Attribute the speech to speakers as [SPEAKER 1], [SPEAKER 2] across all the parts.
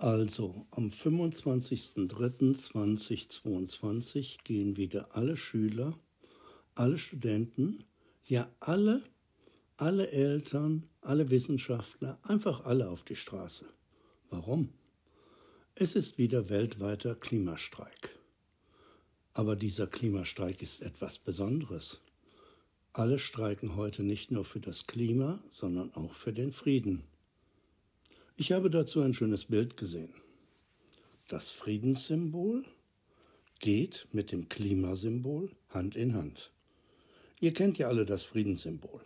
[SPEAKER 1] Also, am 25.03.2022 gehen wieder alle Schüler, alle Studenten, ja alle, alle Eltern, alle Wissenschaftler, einfach alle auf die Straße. Warum? Es ist wieder weltweiter Klimastreik. Aber dieser Klimastreik ist etwas Besonderes. Alle streiken heute nicht nur für das Klima, sondern auch für den Frieden. Ich habe dazu ein schönes Bild gesehen. Das Friedenssymbol geht mit dem Klimasymbol Hand in Hand. Ihr kennt ja alle das Friedenssymbol.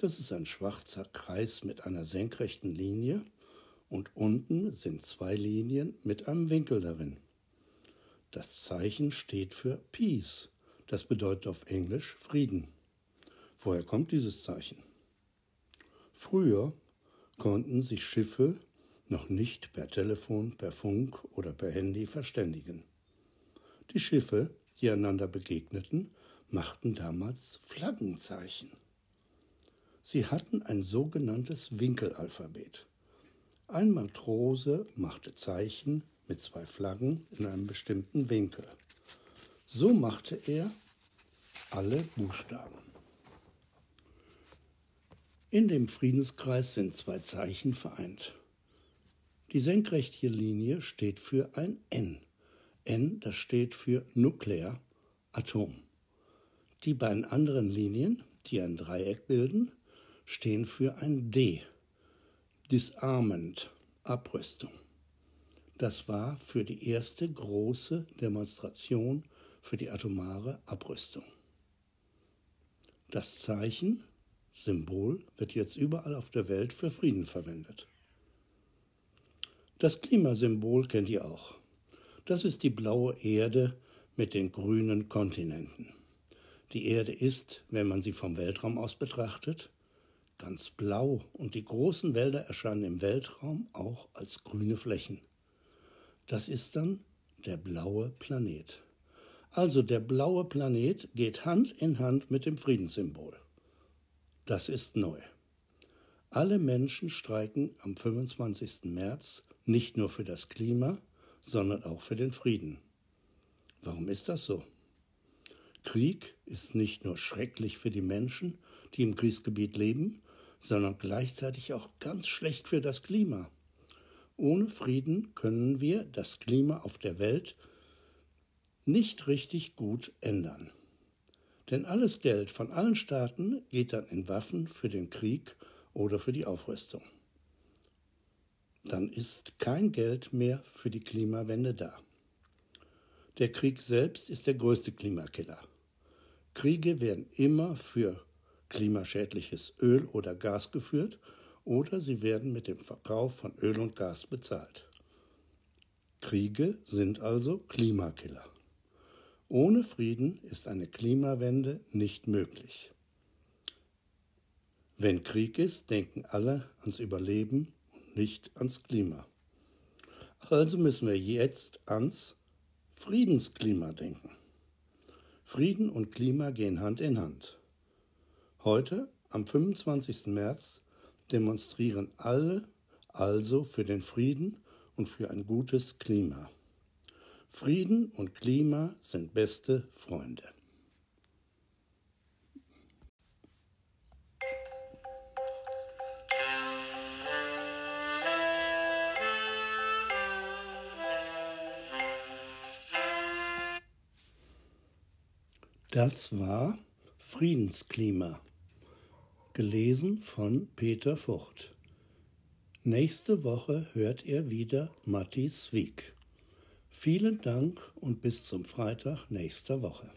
[SPEAKER 1] Das ist ein schwarzer Kreis mit einer senkrechten Linie und unten sind zwei Linien mit einem Winkel darin. Das Zeichen steht für Peace. Das bedeutet auf Englisch Frieden. Woher kommt dieses Zeichen? Früher konnten sich Schiffe noch nicht per Telefon, per Funk oder per Handy verständigen. Die Schiffe, die einander begegneten, machten damals Flaggenzeichen. Sie hatten ein sogenanntes Winkelalphabet. Ein Matrose machte Zeichen mit zwei Flaggen in einem bestimmten Winkel. So machte er alle Buchstaben. In dem Friedenskreis sind zwei Zeichen vereint. Die senkrechte Linie steht für ein N. N, das steht für Nuklear, Atom. Die beiden anderen Linien, die ein Dreieck bilden, stehen für ein D. Disarmament, Abrüstung. Das war für die erste große Demonstration für die atomare Abrüstung. Das Zeichen, Symbol, wird jetzt überall auf der Welt für Frieden verwendet. Das Klimasymbol kennt ihr auch. Das ist die blaue Erde mit den grünen Kontinenten. Die Erde ist, wenn man sie vom Weltraum aus betrachtet, ganz blau und die großen Wälder erscheinen im Weltraum auch als grüne Flächen. Das ist dann der blaue Planet. Also der blaue Planet geht Hand in Hand mit dem Friedenssymbol. Das ist neu. Alle Menschen streiken am 25. März nicht nur für das Klima, sondern auch für den Frieden. Warum ist das so? Krieg ist nicht nur schrecklich für die Menschen, die im Kriegsgebiet leben, sondern gleichzeitig auch ganz schlecht für das Klima. Ohne Frieden können wir das Klima auf der Welt nicht richtig gut ändern. Denn alles Geld von allen Staaten geht dann in Waffen für den Krieg oder für die Aufrüstung dann ist kein Geld mehr für die Klimawende da. Der Krieg selbst ist der größte Klimakiller. Kriege werden immer für klimaschädliches Öl oder Gas geführt oder sie werden mit dem Verkauf von Öl und Gas bezahlt. Kriege sind also Klimakiller. Ohne Frieden ist eine Klimawende nicht möglich. Wenn Krieg ist, denken alle ans Überleben nicht ans Klima. Also müssen wir jetzt ans Friedensklima denken. Frieden und Klima gehen Hand in Hand. Heute, am 25. März, demonstrieren alle also für den Frieden und für ein gutes Klima. Frieden und Klima sind beste Freunde. Das war Friedensklima, gelesen von Peter Fucht. Nächste Woche hört ihr wieder Matti Zwieg. Vielen Dank und bis zum Freitag nächster Woche.